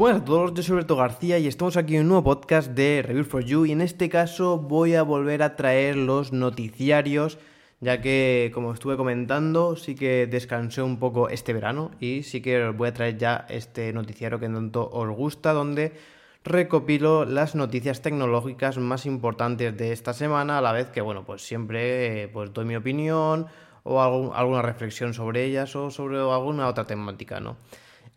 Buenas a todos, yo soy Alberto García y estamos aquí en un nuevo podcast de Review for You y en este caso voy a volver a traer los noticiarios ya que como estuve comentando sí que descansé un poco este verano y sí que voy a traer ya este noticiario que tanto os gusta donde recopilo las noticias tecnológicas más importantes de esta semana a la vez que bueno pues siempre pues doy mi opinión o alguna reflexión sobre ellas o sobre alguna otra temática, ¿no?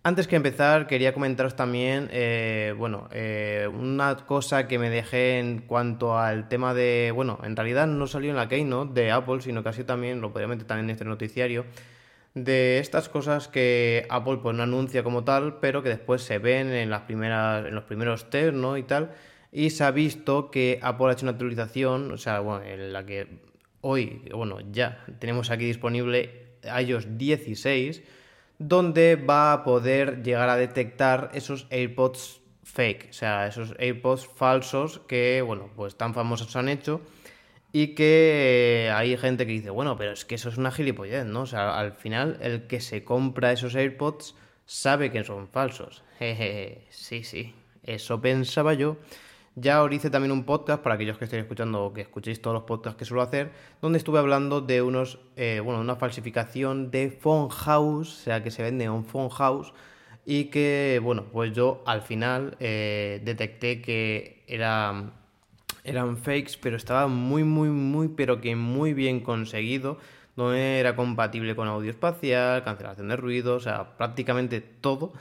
Antes que empezar, quería comentaros también, eh, bueno, eh, una cosa que me dejé en cuanto al tema de, bueno, en realidad no salió en la Keynote de Apple, sino casi también, lo podría meter también en este noticiario, de estas cosas que Apple pues no anuncia como tal, pero que después se ven en las primeras, en los primeros test, ¿no? Y tal, y se ha visto que Apple ha hecho una actualización, o sea, bueno, en la que hoy, bueno, ya tenemos aquí disponible iOS 16 donde va a poder llegar a detectar esos AirPods fake, o sea, esos AirPods falsos que, bueno, pues tan famosos han hecho y que hay gente que dice, bueno, pero es que eso es una gilipollez, ¿no? O sea, al final el que se compra esos AirPods sabe que son falsos. Jejeje, sí, sí, eso pensaba yo. Ya os hice también un podcast para aquellos que estéis escuchando o que escuchéis todos los podcasts que suelo hacer, donde estuve hablando de unos, eh, bueno, una falsificación de Phone House, o sea, que se vende en Phone House, y que, bueno, pues yo al final eh, detecté que era, eran fakes, pero estaba muy, muy, muy, pero que muy bien conseguido, no era compatible con audio espacial, cancelación de ruido, o sea, prácticamente todo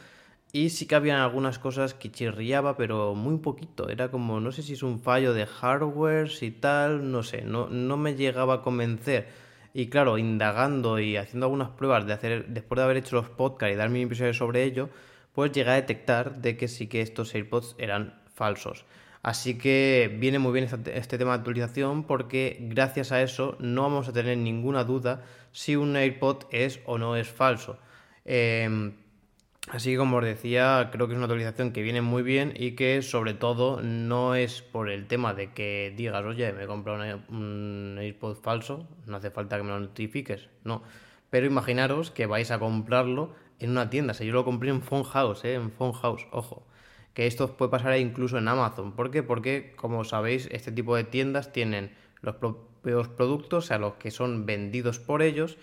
y sí que habían algunas cosas que chirriaba, pero muy poquito. Era como, no sé si es un fallo de hardware, y tal, no sé, no, no me llegaba a convencer. Y claro, indagando y haciendo algunas pruebas de hacer, después de haber hecho los podcasts y dar mi impresión sobre ello, pues llegué a detectar de que sí que estos AirPods eran falsos. Así que viene muy bien este, este tema de actualización porque gracias a eso no vamos a tener ninguna duda si un AirPod es o no es falso. Eh, Así que como os decía, creo que es una actualización que viene muy bien y que sobre todo no es por el tema de que digas, oye, me he comprado un AirPod falso, no hace falta que me lo notifiques, no. Pero imaginaros que vais a comprarlo en una tienda, o sea, yo lo compré en Phone House, ¿eh? en Phone House, ojo. Que esto puede pasar incluso en Amazon. ¿Por qué? Porque, como sabéis, este tipo de tiendas tienen los propios productos, o sea, los que son vendidos por ellos,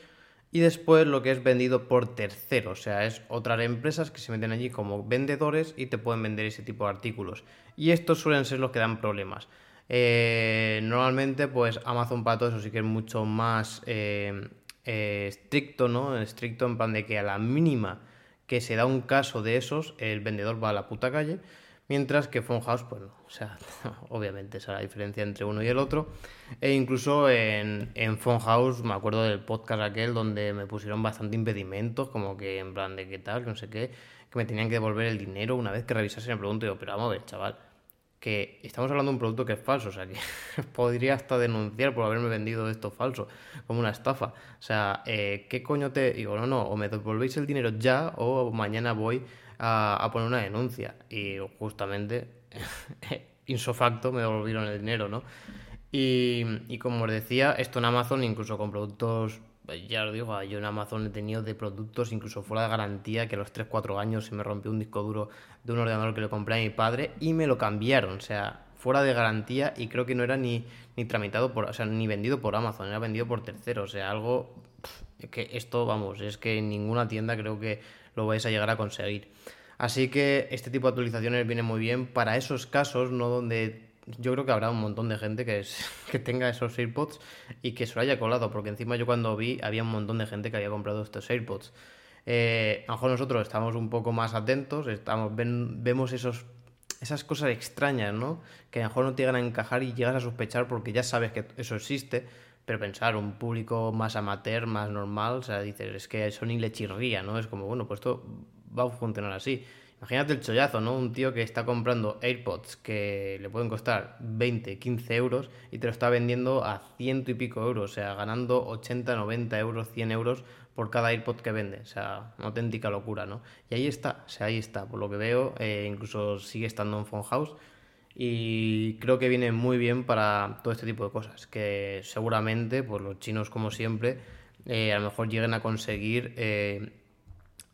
y después lo que es vendido por terceros, o sea, es otras empresas que se meten allí como vendedores y te pueden vender ese tipo de artículos. Y estos suelen ser los que dan problemas. Eh, normalmente, pues Amazon para todo eso sí que es mucho más eh, eh, estricto, ¿no? Estricto en plan de que a la mínima que se da un caso de esos, el vendedor va a la puta calle. Mientras que House, pues no. O sea, obviamente esa es la diferencia entre uno y el otro. E incluso en, en House, me acuerdo del podcast aquel donde me pusieron bastante impedimentos, como que en plan de qué tal, que no sé qué, que me tenían que devolver el dinero una vez que revisase el producto. Y yo, pero vamos a ver, chaval, que estamos hablando de un producto que es falso, o sea, que podría hasta denunciar por haberme vendido esto falso, como una estafa. O sea, eh, ¿qué coño te...? Digo, no, no, o me devolvéis el dinero ya o mañana voy a, poner una denuncia. Y justamente, insofacto, me devolvieron el dinero, ¿no? Y, como os decía, esto en Amazon, incluso con productos, ya os digo, yo en Amazon he tenido de productos incluso fuera de garantía, que a los 3-4 años se me rompió un disco duro de un ordenador que le compré a mi padre y me lo cambiaron, o sea, fuera de garantía y creo que no era ni, ni tramitado por, o sea, ni vendido por Amazon, era vendido por terceros, o sea, algo que esto, vamos, es que en ninguna tienda creo que lo vais a llegar a conseguir. Así que este tipo de actualizaciones viene muy bien para esos casos, no donde yo creo que habrá un montón de gente que, que tenga esos AirPods y que se lo haya colado, porque encima yo cuando vi había un montón de gente que había comprado estos AirPods. Eh, a lo mejor nosotros estamos un poco más atentos, estamos, vemos esos, esas cosas extrañas, ¿no? Que a lo mejor no te llegan a encajar y llegas a sospechar porque ya sabes que eso existe, pero pensar, un público más amateur, más normal, o sea, dices, es que eso ni le chirría, ¿no? Es como, bueno, pues esto va a funcionar así. Imagínate el chollazo, ¿no? Un tío que está comprando AirPods que le pueden costar 20, 15 euros y te lo está vendiendo a ciento y pico euros, o sea, ganando 80, 90 euros, 100 euros por cada AirPod que vende, o sea, una auténtica locura, ¿no? Y ahí está, o sea, ahí está, por lo que veo, eh, incluso sigue estando en Phone House y creo que viene muy bien para todo este tipo de cosas, que seguramente pues los chinos como siempre eh, a lo mejor lleguen a conseguir eh,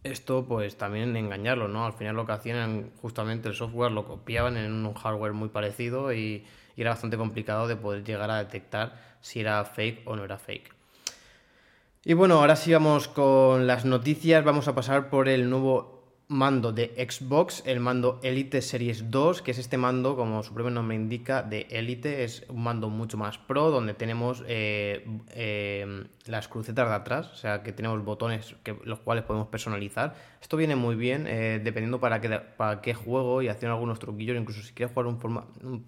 esto pues también engañarlo, ¿no? Al final lo que hacían justamente el software lo copiaban en un hardware muy parecido y, y era bastante complicado de poder llegar a detectar si era fake o no era fake. Y bueno, ahora sí vamos con las noticias. Vamos a pasar por el nuevo mando de Xbox, el mando Elite Series 2, que es este mando, como su propio nombre indica, de Elite. Es un mando mucho más pro, donde tenemos eh, eh, las crucetas de atrás, o sea que tenemos botones que, los cuales podemos personalizar. Esto viene muy bien, eh, dependiendo para qué, para qué juego y haciendo algunos truquillos, incluso si quieres jugar un,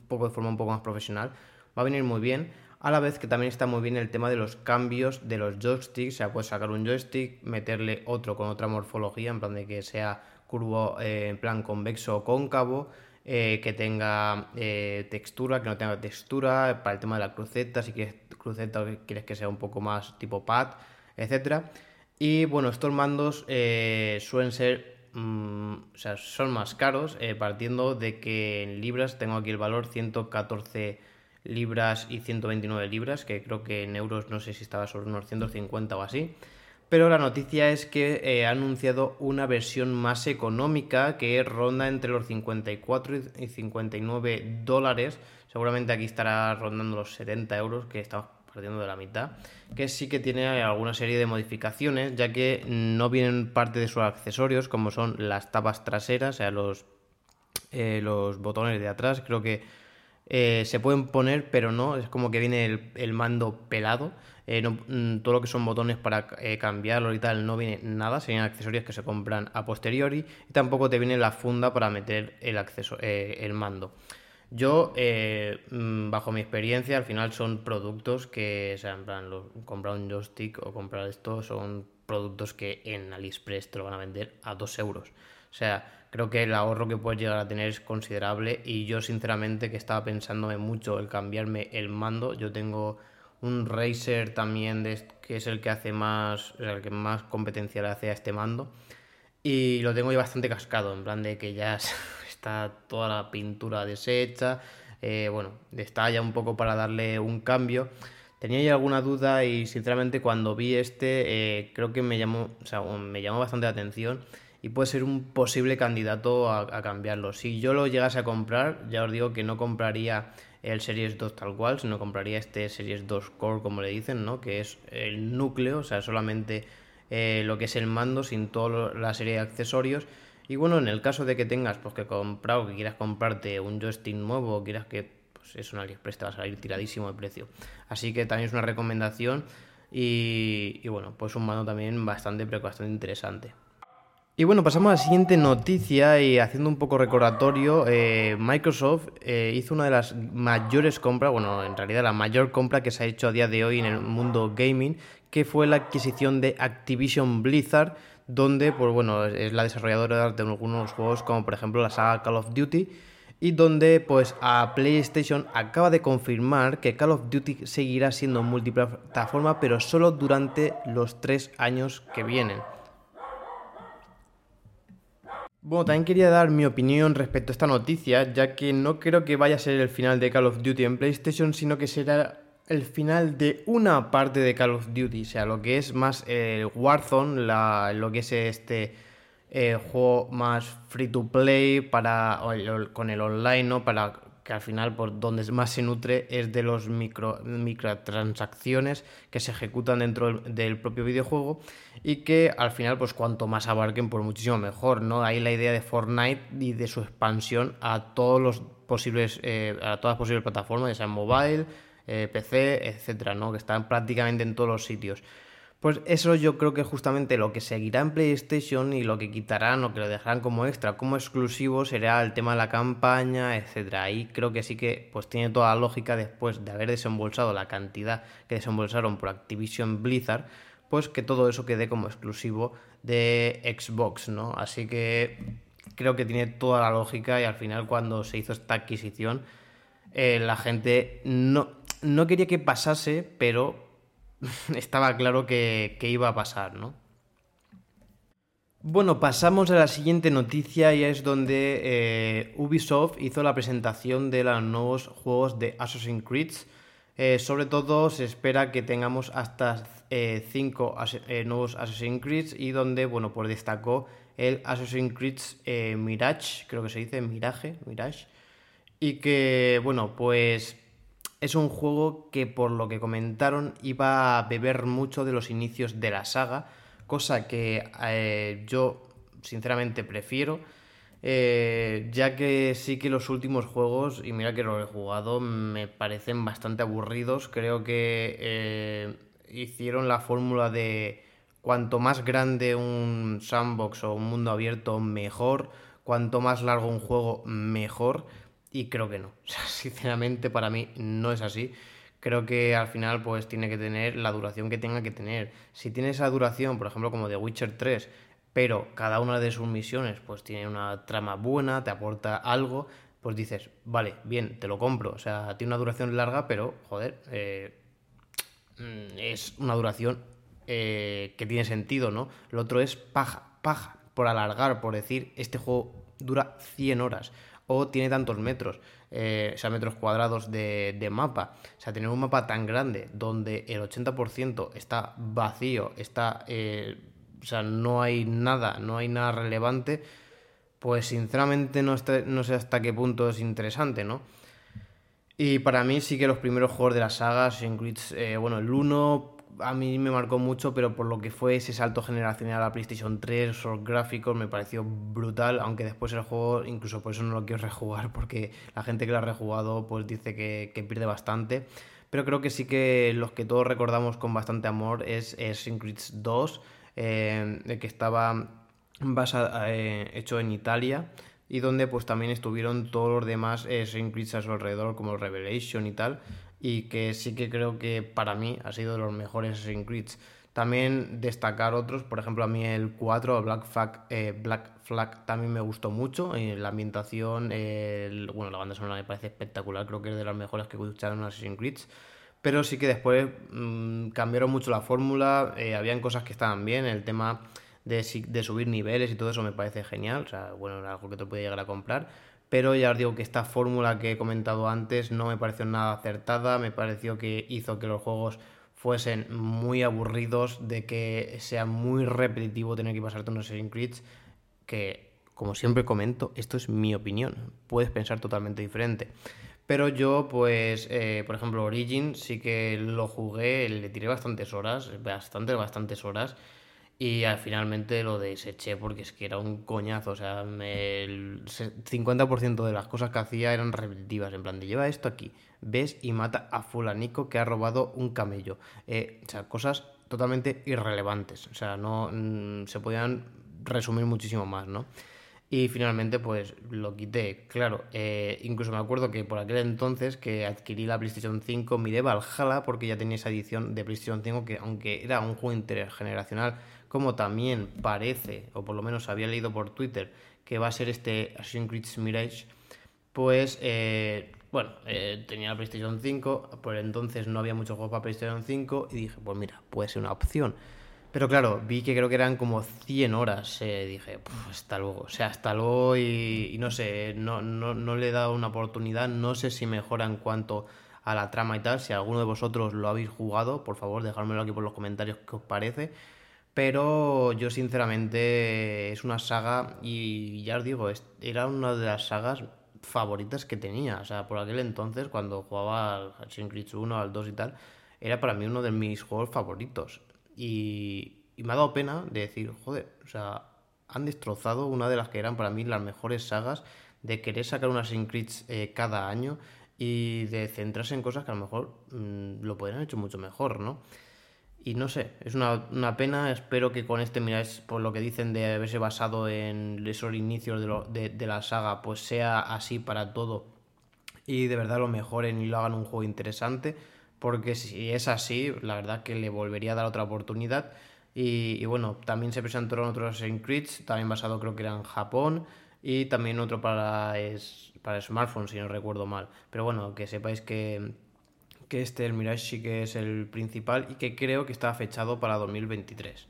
poco de forma un poco más profesional, va a venir muy bien. A la vez que también está muy bien el tema de los cambios de los joysticks, o sea, puedes sacar un joystick, meterle otro con otra morfología, en plan de que sea curvo, eh, en plan convexo o cóncavo, eh, que tenga eh, textura, que no tenga textura, para el tema de la cruceta, si quieres cruceta o quieres que sea un poco más tipo pad, etc. Y bueno, estos mandos suelen ser, mm, o sea, son más caros, partiendo de que en libras tengo aquí el valor 114 libras y 129 libras, que creo que en euros no sé si estaba sobre unos 150 o así. Pero la noticia es que eh, ha anunciado una versión más económica que ronda entre los 54 y 59 dólares. Seguramente aquí estará rondando los 70 euros, que estamos partiendo de la mitad. Que sí que tiene alguna serie de modificaciones, ya que no vienen parte de sus accesorios, como son las tapas traseras, o sea, los, eh, los botones de atrás. Creo que eh, se pueden poner, pero no, es como que viene el, mando pelado. Eh, mm, todo lo que son botones para eh, cambiarlo y tal no viene nada, serían accesorios que se compran a posteriori y tampoco te viene la funda para meter el, acceso, el mando. Yo, mm, bajo mi experiencia, al final son productos que, o sea, en plan, comprar un joystick o comprar esto son productos que en AliExpress te lo van a vender a 2 euros. O sea, creo que el ahorro que puedes llegar a tener es considerable y yo sinceramente que estaba pensándome mucho el cambiarme el mando, yo tengo un Razer también que es el que hace más, el que más competencia le hace a este mando y lo tengo ya bastante cascado, en plan de que ya está toda la pintura deshecha, eh, bueno, está ya un poco para darle un cambio. Tenía ya alguna duda y sinceramente cuando vi este eh, creo que me llamó, o sea, me llamó bastante la atención y puede ser un posible candidato a, cambiarlo. Si yo lo llegase a comprar, ya os digo que no compraría el Series 2 tal cual, sino compraría este Series 2 Core, como le dicen, ¿no? Que es el núcleo, o sea, solamente eh, lo que es el mando, sin toda la serie de accesorios. Y bueno, en el caso de que tengas pues, que comprar o que quieras comprarte un joystick nuevo o quieras que pues, es un AliExpress te va a salir tiradísimo de precio. Así que también es una recomendación y, y bueno, pues un mando también bastante, pero bastante interesante. Y bueno, pasamos a la siguiente noticia y haciendo un poco recordatorio, eh, Microsoft eh, hizo una de las mayores compras, bueno, en realidad la mayor compra que se ha hecho a día de hoy en el mundo gaming, que fue la adquisición de Activision Blizzard, donde, pues bueno, es la desarrolladora de algunos juegos como por ejemplo la saga Call of Duty, y donde pues a PlayStation acaba de confirmar que Call of Duty seguirá siendo multiplataforma, pero solo durante los tres años que vienen. Bueno, también quería dar mi opinión respecto a esta noticia, ya que no creo que vaya a ser el final de Call of Duty en PlayStation, sino que será el final de una parte de Call of Duty, o sea, lo que es más el Warzone, lo que es este eh, juego más free to play para con el online, ¿no? Para que al final por donde más se nutre es de los micro, microtransacciones que se ejecutan dentro del propio videojuego y que al final pues cuanto más abarquen pues muchísimo mejor, ¿no? Ahí la idea de Fortnite y de su expansión a todos los posibles eh, a todas las posibles plataformas, ya sea mobile, eh, PC, etcétera, ¿no? Que están prácticamente en todos los sitios. Pues eso yo creo que justamente lo que seguirá en PlayStation y lo que quitarán o que lo dejarán como extra, como exclusivo, será el tema de la campaña, etcétera. Ahí creo que sí que pues tiene toda la lógica después de haber desembolsado la cantidad que desembolsaron por Activision Blizzard, pues que todo eso quede como exclusivo de Xbox, ¿no? Así que creo que tiene toda la lógica y al final cuando se hizo esta adquisición eh, la gente no, no quería que pasase, pero estaba claro que, iba a pasar, ¿no? Bueno, pasamos a la siguiente noticia y es donde eh, Ubisoft hizo la presentación de los nuevos juegos de Assassin's Creed. Eh, sobre todo se espera que tengamos hasta 5 eh, nuevos Assassin's Creed y donde, bueno, pues destacó el Assassin's Creed Mirage, creo que se dice Mirage, Mirage, y que, bueno, pues es un juego que por lo que comentaron iba a beber mucho de los inicios de la saga, cosa que eh, yo sinceramente prefiero, eh, ya que sí que los últimos juegos, y mira que lo he jugado, me parecen bastante aburridos, creo que eh, hicieron la fórmula de cuanto más grande un sandbox o un mundo abierto, mejor, cuanto más largo un juego, mejor y creo que no. O sea, sinceramente para mí no es así. Creo que al final pues tiene que tener la duración que tenga que tener. Si tiene esa duración, por ejemplo, como de Witcher 3, pero cada una de sus misiones pues tiene una trama buena, te aporta algo, pues dices, vale, bien, te lo compro. O sea, tiene una duración larga, pero, joder, eh, mm, es una duración eh, que tiene sentido, ¿no? Lo otro es paja, paja, por alargar, por decir, este juego dura 100 horas o tiene tantos metros, eh, o sea, metros cuadrados de, mapa. O sea, tener un mapa tan grande donde el 80% está vacío, está, eh, o sea, no hay nada, no hay nada relevante, pues sinceramente no, no sé hasta qué punto es interesante, ¿no? Y para mí sí que los primeros juegos de la saga, Assassin's eh, bueno, el 1 a mí me marcó mucho, pero por lo que fue ese salto generacional a la PlayStation 3, esos gráficos, me pareció brutal, aunque después el juego, incluso por eso no lo quiero rejugar, porque la gente que lo ha rejugado pues dice que, pierde bastante. Pero creo que sí que los que todos recordamos con bastante amor es, es 2, eh, que estaba eh, hecho en Italia y donde pues también estuvieron todos los demás eh, a su alrededor como Revelation y tal y que sí que creo que para mí ha sido de los mejores Assassin's Creed. También destacar otros, por ejemplo a mí el 4, Black Flag, eh, Black Flag también me gustó mucho, eh, la ambientación, bueno, la banda sonora me parece espectacular, creo que es de las mejores que escucharon en Assassin's Creed. Pero sí que después mm, cambiaron mucho la fórmula, eh, habían cosas que estaban bien, el tema de, subir niveles y todo eso me parece genial, o sea, bueno, era algo que te puede llegar a comprar pero ya os digo que esta fórmula que he comentado antes no me pareció nada acertada, me pareció que hizo que los juegos fuesen muy aburridos, de que sea muy repetitivo tener que pasarte unos Assassin's Creed, que como siempre comento, esto es mi opinión, puedes pensar totalmente diferente. Pero yo, pues, eh, por ejemplo, Origin sí que lo jugué, le tiré bastantes horas, bastantes, bastantes horas. Y finalmente lo deseché porque es que era un coñazo. O sea, el 50% de las cosas que hacía eran repetitivas. En plan, de lleva esto aquí, ves y mata a Fulanico que ha robado un camello. Eh, o sea, cosas totalmente irrelevantes. O sea, no mm, se podían resumir muchísimo más, ¿no? Y finalmente, pues lo quité. Claro, eh, incluso me acuerdo que por aquel entonces que adquirí la PlayStation 5, miré Valhalla porque ya tenía esa edición de PlayStation 5 que, aunque era un juego intergeneracional, como también parece, o por lo menos había leído por Twitter, que va a ser este Assassin's Creed Mirage, pues eh, bueno, eh, tenía la PlayStation 5, por entonces no había muchos juegos para PlayStation 5 y dije, pues mira, puede ser una opción. Pero claro, vi que creo que eran como 100 horas. Eh, dije, hasta luego. O sea, hasta luego y, no sé, no, no, no, le he dado una oportunidad. No sé si mejora en cuanto a la trama y tal. Si alguno de vosotros lo habéis jugado, por favor, dejármelo aquí por los comentarios qué os parece. Pero yo sinceramente es una saga y ya os digo, era una de las sagas favoritas que tenía. O sea, por aquel entonces, cuando jugaba al Assassin's Creed 1, al 2 y tal, era para mí uno de mis juegos favoritos. Y, me ha dado pena de decir, joder, o sea, han destrozado una de las que eran para mí las mejores sagas de querer sacar una Assassin's Creed eh, cada año y de centrarse en cosas que a lo mejor mm, lo podrían hecho mucho mejor, ¿no? Y no sé, es una, pena. Espero que con este, mira, por lo que dicen de haberse basado en esos inicios de, de, la saga, pues sea así para todo y de verdad lo mejoren y lo hagan un juego interesante. Porque si es así, la verdad que le volvería a dar otra oportunidad. Y, bueno, también se presentaron otros Assassin's Creed, también basado creo que era en Japón. Y también otro para, es, para smartphone, si no recuerdo mal. Pero bueno, que sepáis que que este, el Mirage, sí que es el principal y que creo que está fechado para 2023.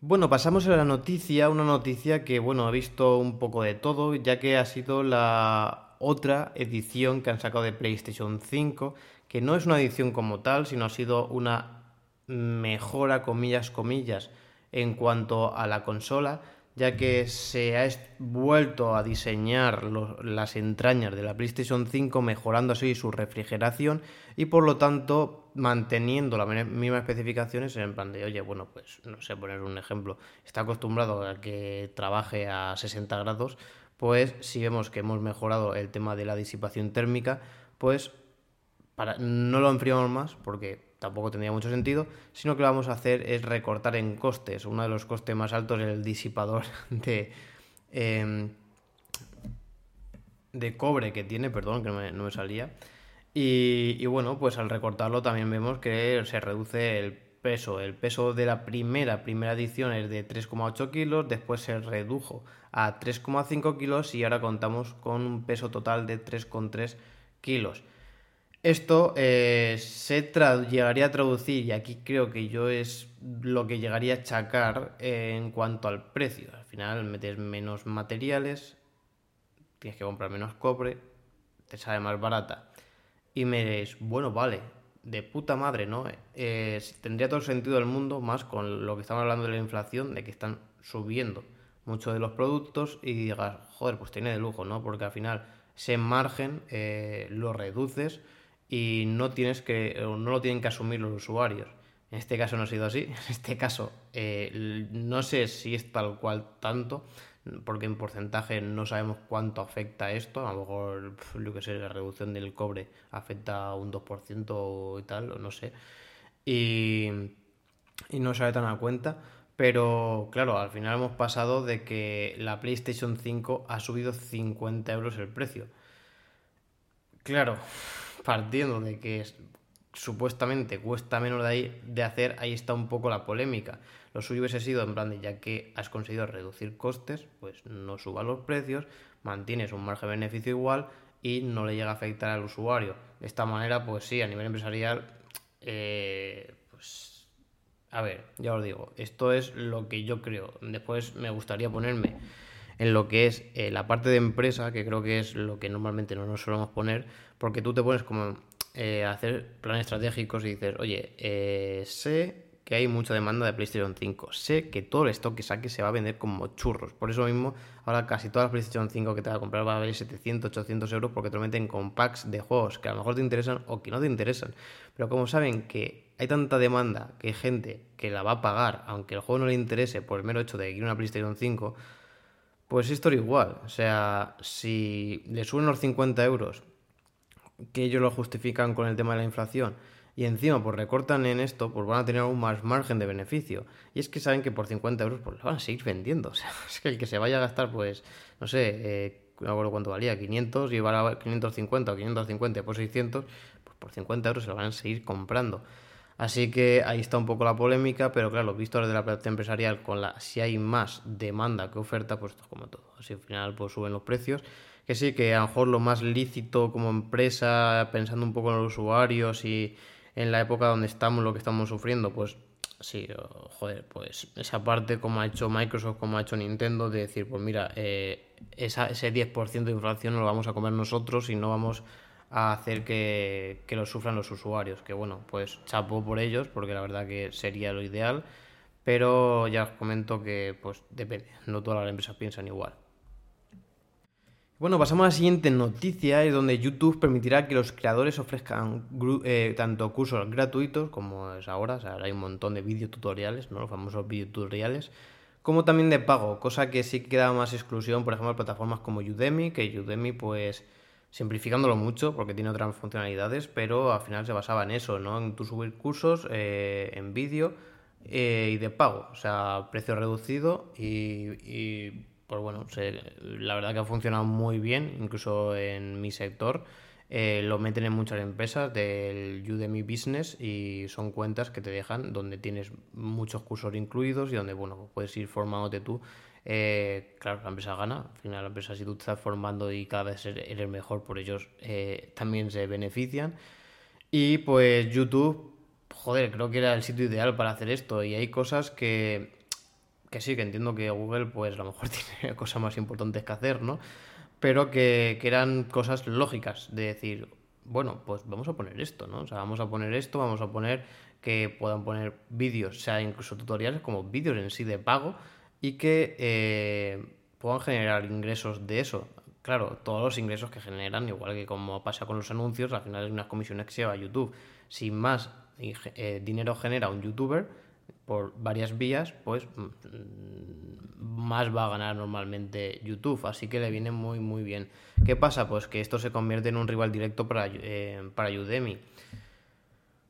Bueno, pasamos a la noticia, una noticia que, bueno, ha visto un poco de todo, ya que ha sido la otra edición que han sacado de PlayStation 5, que no es una edición como tal, sino ha sido una mejora, comillas, comillas, en cuanto a la consola, ya que se ha vuelto a diseñar las entrañas de la PlayStation 5 mejorando así su refrigeración y por lo tanto manteniendo las mismas especificaciones en plan de, oye, bueno, pues no sé, poner un ejemplo, está acostumbrado a que trabaje a 60 grados, pues si vemos que hemos mejorado el tema de la disipación térmica, pues para, no lo enfriamos más porque tampoco tendría mucho sentido, sino que lo vamos a hacer es recortar en costes. Uno de los costes más altos es el disipador de, em, de cobre que tiene, perdón, que no me, salía. Y, bueno, pues al recortarlo también vemos que se reduce el peso. El peso de la primera, primera edición es de 3,8 kilos, después se redujo a 3,5 kilos y ahora contamos con un peso total de 3,3 kilos. Esto eh, se llegaría a traducir, y aquí creo que yo es lo que llegaría a achacar eh, en cuanto al precio. Al final metes menos materiales, tienes que comprar menos cobre, te sale más barata. Y me diréis, bueno, vale, de puta madre, ¿no? Eh, tendría todo el sentido del mundo, más con lo que estamos hablando de la inflación, de que están subiendo muchos de los productos y digas, joder, pues tiene de lujo, ¿no? Porque al final ese margen lo reduces y no tienes que no lo tienen que asumir los usuarios. En este caso no ha sido así. En este caso eh, no sé si es tal cual tanto, porque en porcentaje no sabemos cuánto afecta esto. A lo mejor, lo que sé, la reducción del cobre afecta a un 2% y tal, no sé. Y, y no se tan a cuenta. Pero claro, al final hemos pasado de que la PlayStation 5 ha subido 50 euros el precio. Claro, partiendo de que supuestamente cuesta menos de, ahí, de hacer, ahí está un poco la polémica. Lo suyo hubiese sido en plan de ya que has conseguido reducir costes, pues no suba los precios, mantienes un margen de beneficio igual y no le llega a afectar al usuario. De esta manera, pues sí, a nivel empresarial, eh, pues a ver, ya os digo, esto es lo que yo creo. Después me gustaría ponerme en lo que es eh, la parte de empresa, que creo que es lo que normalmente no nos solemos poner, porque tú te pones como eh, a hacer planes estratégicos y dices, oye, eh, sé que hay mucha demanda de PlayStation 5, sé que todo el stock que saque se va a vender como churros, por eso mismo ahora casi todas las PlayStation 5 que te va a comprar va a valer 700, 800 euros porque te lo meten con packs de juegos que a lo mejor te interesan o que no te interesan, pero como saben que hay tanta demanda que hay gente que la va a pagar, aunque el juego no le interese por el mero hecho de que quiere una PlayStation 5, pues era igual. O sea, si le suben los 50 euros, que ellos lo justifican con el tema de la inflación, y encima pues recortan en esto, pues van a tener aún más margen de beneficio. Y es que saben que por 50 euros pues lo van a seguir vendiendo. O sea, es que el que se vaya a gastar, pues, no sé, eh, no acuerdo cuánto valía, 500 y a 550 o 550 por 600, pues por 50 euros se lo van a seguir comprando. Así que ahí está un poco la polémica, pero claro, visto desde la parte empresarial, con la si hay más demanda que oferta, pues esto es como todo. Así al final pues suben los precios. Que sí, que a lo mejor lo más lícito como empresa, pensando un poco en los usuarios y en la época donde estamos, lo que estamos sufriendo, pues sí, joder, pues esa parte como ha hecho Microsoft, como ha hecho Nintendo, de decir, pues mira, eh, esa, ese 10% de inflación lo vamos a comer nosotros y no vamos a hacer que, lo sufran los usuarios. Que bueno, pues chapo por ellos, porque la verdad que sería lo ideal. Pero ya os comento que pues depende, no todas las empresas piensan igual. Bueno, pasamos a la siguiente noticia, es donde YouTube permitirá que los creadores ofrezcan eh, tanto cursos gratuitos, como es ahora, o sea, hay un montón de videotutoriales, ¿no? los famosos videotutoriales, como también de pago, cosa que sí queda más exclusión, por ejemplo, plataformas como Udemy, que Udemy pues simplificándolo mucho porque tiene otras funcionalidades, pero al final se basaba en eso, ¿no? En tu subir cursos eh, en vídeo eh, y de pago, o sea, precio reducido y, pues bueno, la verdad que ha funcionado muy bien, incluso en mi sector. Eh, lo meten en muchas empresas del Udemy Business y son cuentas que te dejan donde tienes muchos cursos incluidos y donde, bueno, puedes ir formándote tú eh, claro, la empresa gana. Al final, la empresa, si tú te estás formando y cada vez eres mejor por ellos, eh, también se benefician. Y pues YouTube, joder, creo que era el sitio ideal para hacer esto. Y hay cosas que, que sí, que entiendo que Google, pues a lo mejor tiene cosas más importantes que hacer, ¿no? Pero que, que eran cosas lógicas, de decir, bueno, pues vamos a poner esto, ¿no? O sea, vamos a poner esto, vamos a poner que puedan poner vídeos, sea incluso tutoriales como vídeos en sí de pago y que eh, puedan generar ingresos de eso. Claro, todos los ingresos que generan, igual que como pasa con los anuncios, al final es una comisión que se lleva a YouTube. Si más eh, dinero genera un youtuber por varias vías, pues mm, más va a ganar normalmente YouTube. Así que le viene muy, muy bien. ¿Qué pasa? Pues que esto se convierte en un rival directo para, eh, para Udemy.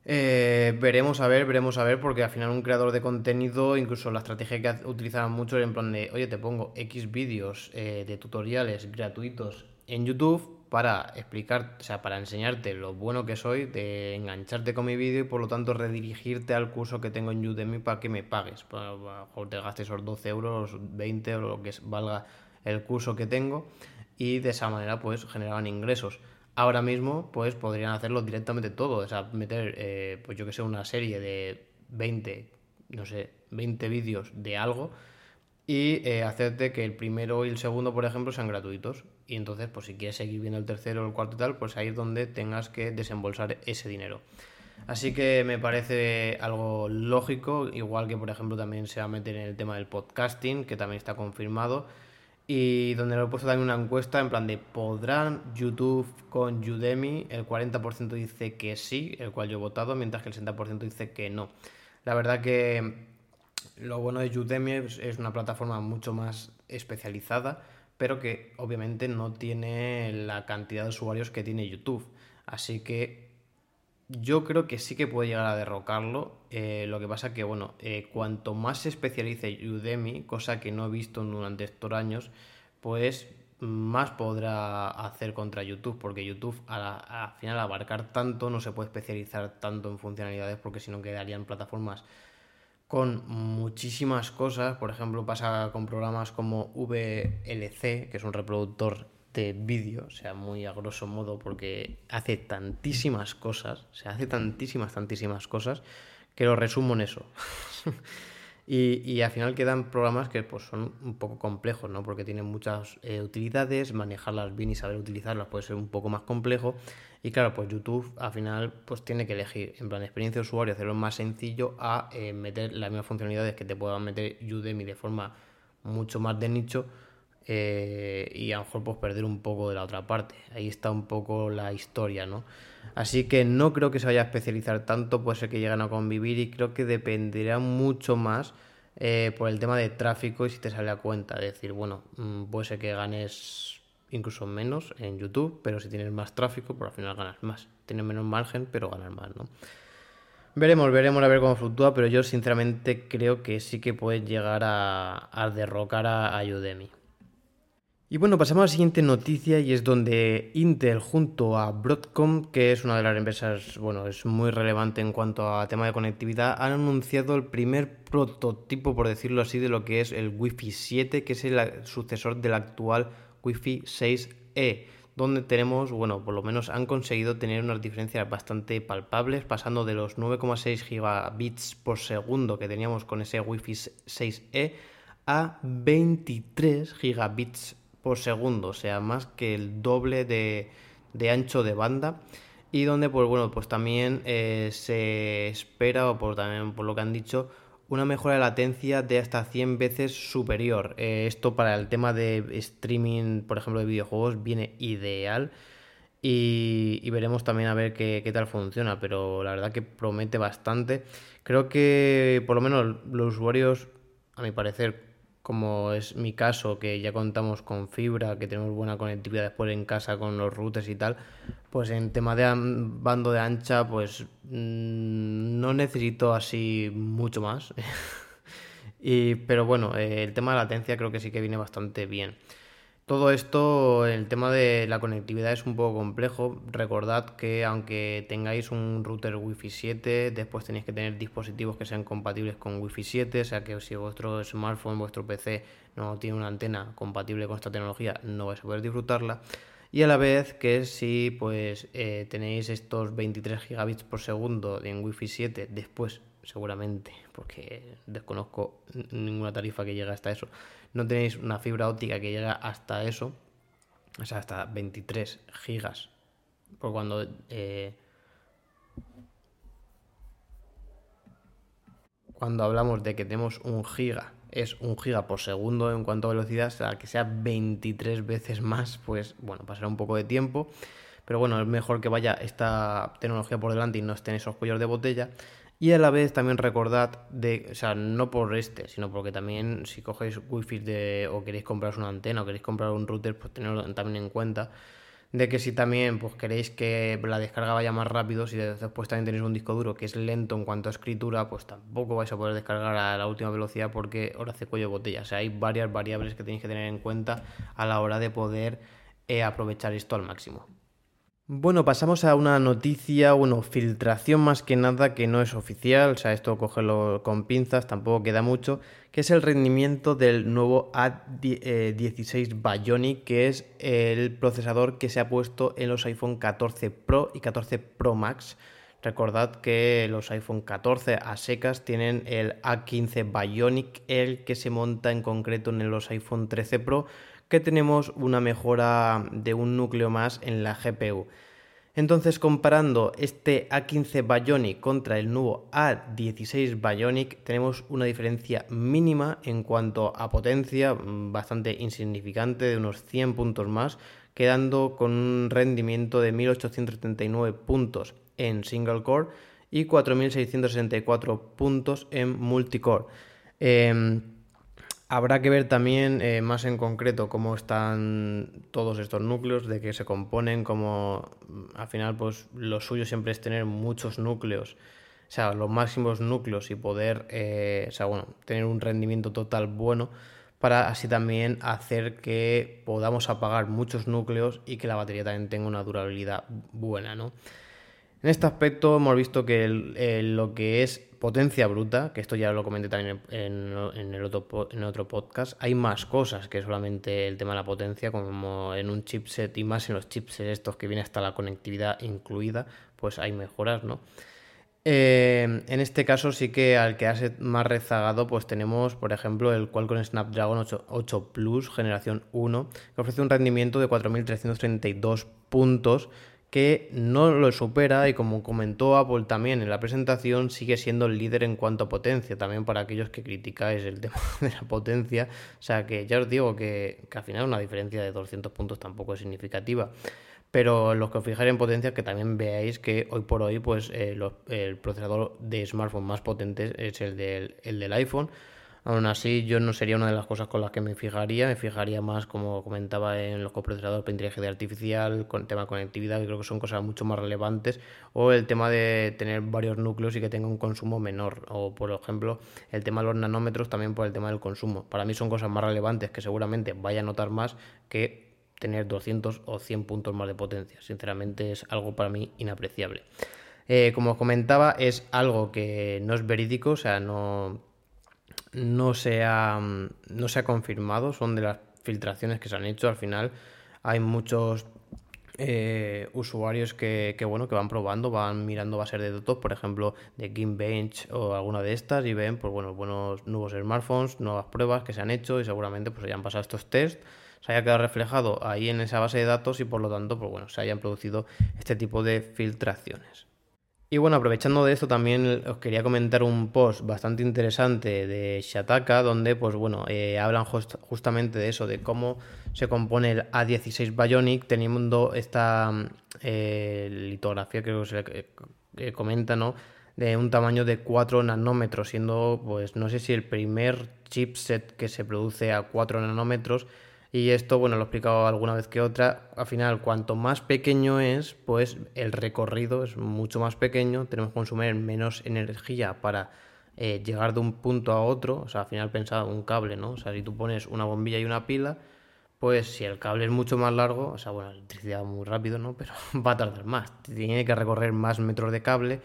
Eh, veremos a ver, veremos a ver, porque al final un creador de contenido, incluso la estrategia que utilizaban mucho era en plan de, oye, te pongo X vídeos eh, de tutoriales gratuitos en YouTube para explicar, o sea, para enseñarte lo bueno que soy, de engancharte con mi vídeo y por lo tanto redirigirte al curso que tengo en Udemy para que me pagues. Para, lo mejor te gastes esos 12 euros, 20 o lo que valga el curso que tengo y de esa manera pues generaban ingresos ahora mismo pues podrían hacerlo directamente todo, o sea, meter, eh, pues yo que sé, una serie de 20, no sé, 20 vídeos de algo y eh, hacerte que el primero y el segundo, por ejemplo, sean gratuitos. Y entonces, pues si quieres seguir viendo el tercero o el cuarto y tal, pues ahí es donde tengas que desembolsar ese dinero. Así que me parece algo lógico, igual que por ejemplo también se va a meter en el tema del podcasting, que también está confirmado y donde le he puesto también una encuesta en plan de ¿podrán YouTube con Udemy? El 40% dice que sí, el cual yo he votado, mientras que el 60% dice que no. La verdad que lo bueno de Udemy es una plataforma mucho más especializada, pero que obviamente no tiene la cantidad de usuarios que tiene YouTube. Así que yo creo que sí que puede llegar a derrocarlo. Eh, lo que pasa que, bueno, eh, cuanto más se especialice Udemy, cosa que no he visto durante estos años, pues más podrá hacer contra YouTube, porque YouTube al final abarcar tanto no se puede especializar tanto en funcionalidades, porque si no quedarían plataformas con muchísimas cosas. Por ejemplo, pasa con programas como VLC, que es un reproductor de vídeo, o sea, muy a grosso modo, porque hace tantísimas cosas, se hace tantísimas, tantísimas cosas, que lo resumo en eso. y, y, al final quedan programas que pues, son un poco complejos, ¿no? Porque tienen muchas eh, utilidades, manejarlas bien y saber utilizarlas puede ser un poco más complejo. Y claro, pues YouTube al final pues tiene que elegir, en plan experiencia de usuario, hacerlo más sencillo a eh, meter las mismas funcionalidades que te puedan meter Udemy de forma mucho más de nicho eh, y a lo mejor pues perder un poco de la otra parte. Ahí está un poco la historia, ¿no? Así que no creo que se vaya a especializar tanto, puede ser que lleguen a convivir y creo que dependerá mucho más eh, por el tema de tráfico y si te sale a cuenta. Es decir, bueno, mm, puede ser que ganes incluso menos en YouTube, pero si tienes más tráfico, por pues al final ganas más. Tienes menos margen, pero ganas más, ¿no? Veremos, veremos a ver cómo fluctúa, pero yo sinceramente creo que sí que puedes llegar a, derrocar a Udemy. Y bueno, pasamos a la siguiente noticia y es donde Intel junto a Broadcom, que es una de las empresas, bueno, es muy relevante en cuanto a tema de conectividad, han anunciado el primer prototipo, por decirlo así, de lo que es el Wi-Fi 7, que es el sucesor del actual Wi-Fi 6E, donde tenemos, bueno, por lo menos han conseguido tener unas diferencias bastante palpables, pasando de los 9,6 gigabits por segundo que teníamos con ese Wi-Fi 6E a 23 gigabits por segundo, o sea, más que el doble de, ancho de banda. Y donde pues bueno pues también eh, se espera o por también por lo que han dicho una mejora de latencia de hasta 100 veces superior. Eh, esto para el tema de streaming por ejemplo de videojuegos viene ideal. Y, veremos también a ver qué, qué, tal funciona pero la verdad que promete bastante. Creo que por lo menos los usuarios a mi parecer como es mi caso, que ya contamos con fibra, que tenemos buena conectividad después en casa con los routers y tal, pues en tema de bando de ancha, pues mm, no necesito así mucho más. y, pero bueno, eh, el tema de latencia creo que sí que viene bastante bien. Todo esto, el tema de la conectividad es un poco complejo. Recordad que aunque tengáis un router Wi-Fi 7, después tenéis que tener dispositivos que sean compatibles con Wi-Fi 7, o sea que si vuestro smartphone, vuestro PC no tiene una antena compatible con esta tecnología, no vais a poder disfrutarla. Y a la vez que si pues eh, tenéis estos 23 gigabits por segundo en Wi-Fi 7, después seguramente, porque desconozco ninguna tarifa que llegue hasta eso, no tenéis una fibra óptica que llega hasta eso, o sea, hasta 23 gigas Porque cuando... Eh, cuando hablamos de que tenemos un giga, es un giga por segundo en cuanto a velocidad, o sea, que sea 23 veces más, pues bueno, pasará un poco de tiempo. Pero bueno, es mejor que vaya esta tecnología por delante y no estén esos cuellos de botella. Y a la vez también recordad de, o sea, no por este, sino porque también si cogéis wifi de, o queréis compraros una antena o queréis comprar un router, pues tenerlo también en cuenta de que si también pues queréis que la descarga vaya más rápido, si después también tenéis un disco duro que es lento en cuanto a escritura, pues tampoco vais a poder descargar a la última velocidad porque ahora hace cuello botella. O sea, hay varias variables que tenéis que tener en cuenta a la hora de poder eh, aprovechar esto al máximo. Bueno, pasamos a una noticia, bueno, filtración más que nada que no es oficial, o sea, esto cogerlo con pinzas, tampoco queda mucho, que es el rendimiento del nuevo A16 Bionic, que es el procesador que se ha puesto en los iPhone 14 Pro y 14 Pro Max. Recordad que los iPhone 14 a secas tienen el A15 Bionic, el que se monta en concreto en los iPhone 13 Pro que tenemos una mejora de un núcleo más en la GPU. Entonces, comparando este A15 Bionic contra el nuevo A16 Bionic, tenemos una diferencia mínima en cuanto a potencia, mm, bastante insignificante, de unos 100 puntos más, quedando con un rendimiento de 1839 puntos en single core y 4664 puntos en multicore. Em, Habrá que ver también eh, más en concreto cómo están todos estos núcleos, de qué se componen, como mm, al final pues lo suyo siempre es tener muchos núcleos, o sea, los máximos núcleos y poder, eh, o sea, bueno, tener un rendimiento total bueno para así también hacer que podamos apagar muchos núcleos y que la batería también tenga una durabilidad buena, ¿no? En este aspecto hemos visto que lo que es potencia bruta, que esto ya lo comenté también en, el otro, en otro podcast, hay más cosas que solamente el tema de la potencia, como en un chipset y más en los chipsets estos que viene hasta la conectividad incluida, pues hay mejoras, ¿no? Eh, en este caso sí que al quedarse más rezagado, pues tenemos, por ejemplo, el Qualcomm Snapdragon 8, 8 Plus generación 1, que ofrece un rendimiento de 4.332 puntos que no lo supera y como comentó Apple también en la presentación sigue siendo el líder en cuanto a potencia, también para aquellos que criticáis el tema de la potencia, o sea que ya os digo que, al final una diferencia de 200 puntos tampoco es significativa. Pero los que os fijáis en potencia, que también veáis que hoy por hoy pues, eh, el procesador de smartphone más potente es el del, el del iPhone, Aún así, yo no sería una de las cosas con las que me fijaría. Me fijaría más, como comentaba, en los coprocesadores para inteligencia artificial, con el tema de conectividad, que creo que son cosas mucho más relevantes. O el tema de tener varios núcleos y que tenga un consumo menor. O, por ejemplo, el tema de los nanómetros también por el tema del consumo. Para mí son cosas más relevantes que seguramente vaya a notar más que tener 200 o 100 puntos más de potencia. Sinceramente es algo para mí inapreciable. Eh, como os comentaba, es algo que no es verídico, o sea, no no se ha, no se ha confirmado, son de las filtraciones que se han hecho. Al final hay muchos eh, usuarios que, bueno, que van probando, van mirando bases de datos, por ejemplo, de Geekbench o alguna de estas y ven pues, bueno, buenos nuevos smartphones, nuevas pruebas que se han hecho y seguramente pues, hayan pasado estos tests se haya quedado reflejado ahí en esa base de datos y por lo tanto pues bueno, se hayan producido este tipo de filtraciones. Y bueno, aprovechando de esto también os quería comentar un post bastante interesante de Shataka, donde pues bueno, eh, hablan justamente de eso, de cómo se compone el A16 Bionic teniendo esta eh, litografía, que se comenta, ¿no? De un tamaño de 4 nanómetros, siendo pues no sé si el primer chipset que se produce a 4 nanómetros y esto, bueno, lo he explicado alguna vez que otra. Al final, cuanto más pequeño es, pues el recorrido es mucho más pequeño. Tenemos que consumir menos energía para eh, llegar de un punto a otro. O sea, al final pensaba un cable, ¿no? O sea, si tú pones una bombilla y una pila, pues si el cable es mucho más largo, o sea, bueno, la electricidad muy rápido, ¿no? Pero va a tardar más. Tiene que recorrer más metros de cable.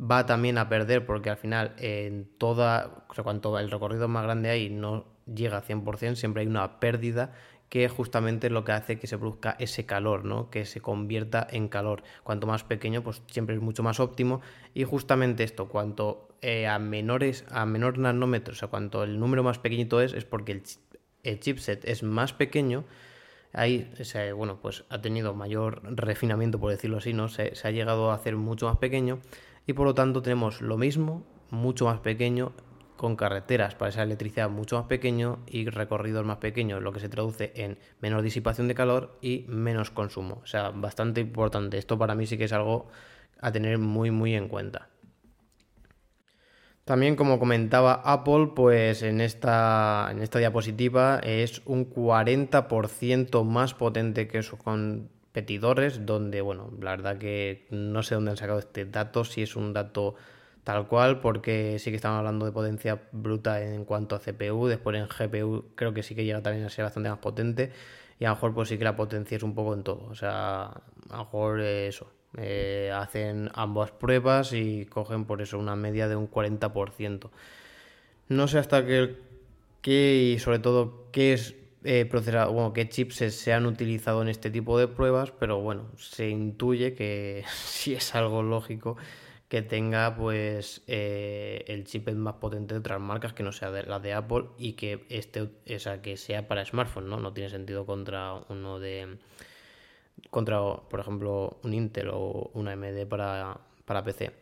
Va también a perder porque al final en toda, o sea, cuanto el recorrido más grande hay, no llega a 100%, siempre hay una pérdida que justamente es lo que hace que se produzca ese calor, ¿no? que se convierta en calor. Cuanto más pequeño, pues siempre es mucho más óptimo. Y justamente esto, cuanto eh, a menores, a menor nanómetros, o sea, cuanto el número más pequeñito es, es porque el, chipset es más pequeño. ahí bueno, pues ha tenido mayor refinamiento, por decirlo así, ¿no? Se, se ha llegado a hacer mucho más pequeño y por lo tanto tenemos lo mismo, mucho más pequeño, con carreteras para esa electricidad mucho más pequeño y recorridos más pequeños, lo que se traduce en menor disipación de calor y menos consumo. O sea, bastante importante. Esto para mí sí que es algo a tener muy muy en cuenta. También, como comentaba Apple, pues en esta, en esta diapositiva es un 40% más potente que sus competidores, donde, bueno, la verdad que no sé dónde han sacado este dato, si es un dato tal cual, porque sí que estamos hablando de potencia bruta en cuanto a CPU, después en GPU creo que sí que llega también a ser bastante más potente, y a lo mejor pues sí que la potencia es un poco en todo, o sea, a lo mejor eso, eh, hacen ambas pruebas y cogen por eso una media de un 40%. No sé hasta qué, y sobre todo qué es eh, bueno, qué chips se han utilizado en este tipo de pruebas, pero bueno, se intuye que si es algo lógico que tenga pues eh, el chip más potente de otras marcas que no sea de, la de Apple y que este esa que sea para smartphone, ¿no? No tiene sentido contra uno de contra, por ejemplo, un Intel o una AMD para, para PC.